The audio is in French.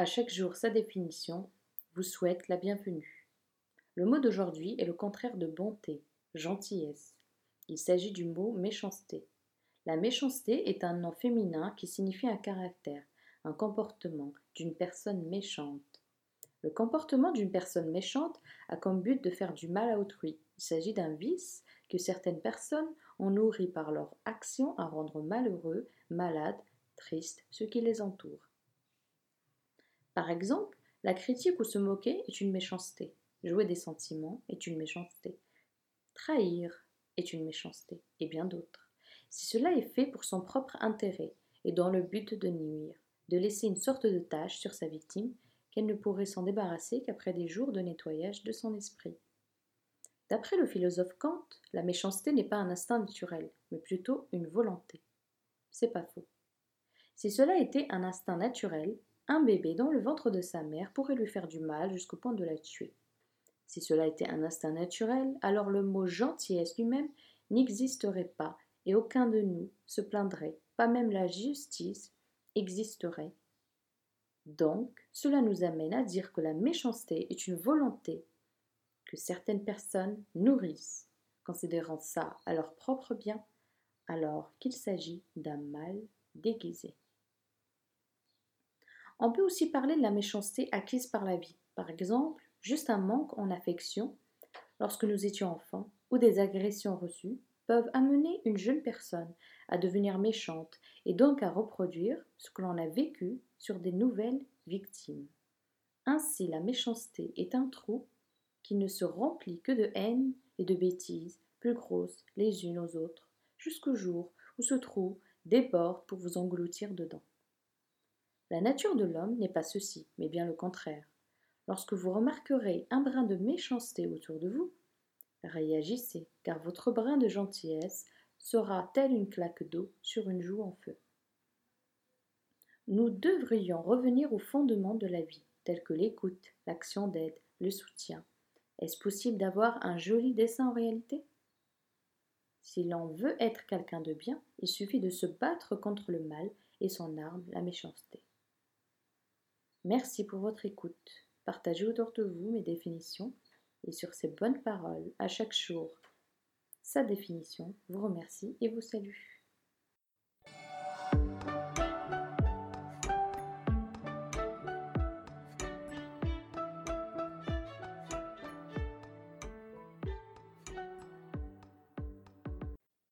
À chaque jour sa définition vous souhaite la bienvenue. Le mot d'aujourd'hui est le contraire de bonté, gentillesse. Il s'agit du mot méchanceté. La méchanceté est un nom féminin qui signifie un caractère, un comportement d'une personne méchante. Le comportement d'une personne méchante a comme but de faire du mal à autrui. Il s'agit d'un vice que certaines personnes ont nourri par leur action à rendre malheureux, malades, tristes ceux qui les entourent. Par exemple, la critique ou se moquer est une méchanceté. Jouer des sentiments est une méchanceté. Trahir est une méchanceté, et bien d'autres. Si cela est fait pour son propre intérêt et dans le but de nuire, de laisser une sorte de tâche sur sa victime qu'elle ne pourrait s'en débarrasser qu'après des jours de nettoyage de son esprit. D'après le philosophe Kant, la méchanceté n'est pas un instinct naturel, mais plutôt une volonté. C'est pas faux. Si cela était un instinct naturel, un bébé dans le ventre de sa mère pourrait lui faire du mal jusqu'au point de la tuer. Si cela était un instinct naturel, alors le mot gentillesse lui-même n'existerait pas et aucun de nous se plaindrait, pas même la justice existerait. Donc, cela nous amène à dire que la méchanceté est une volonté que certaines personnes nourrissent, considérant ça à leur propre bien, alors qu'il s'agit d'un mal déguisé. On peut aussi parler de la méchanceté acquise par la vie. Par exemple, juste un manque en affection lorsque nous étions enfants ou des agressions reçues peuvent amener une jeune personne à devenir méchante et donc à reproduire ce que l'on a vécu sur des nouvelles victimes. Ainsi, la méchanceté est un trou qui ne se remplit que de haine et de bêtises plus grosses les unes aux autres, jusqu'au jour où ce trou déborde pour vous engloutir dedans. La nature de l'homme n'est pas ceci, mais bien le contraire. Lorsque vous remarquerez un brin de méchanceté autour de vous, réagissez, car votre brin de gentillesse sera tel une claque d'eau sur une joue en feu. Nous devrions revenir au fondement de la vie, tels que l'écoute, l'action d'aide, le soutien. Est-ce possible d'avoir un joli dessin en réalité? Si l'on veut être quelqu'un de bien, il suffit de se battre contre le mal et son arme, la méchanceté. Merci pour votre écoute. Partagez autour de vous mes définitions et sur ces bonnes paroles à chaque jour. Sa définition vous remercie et vous salue.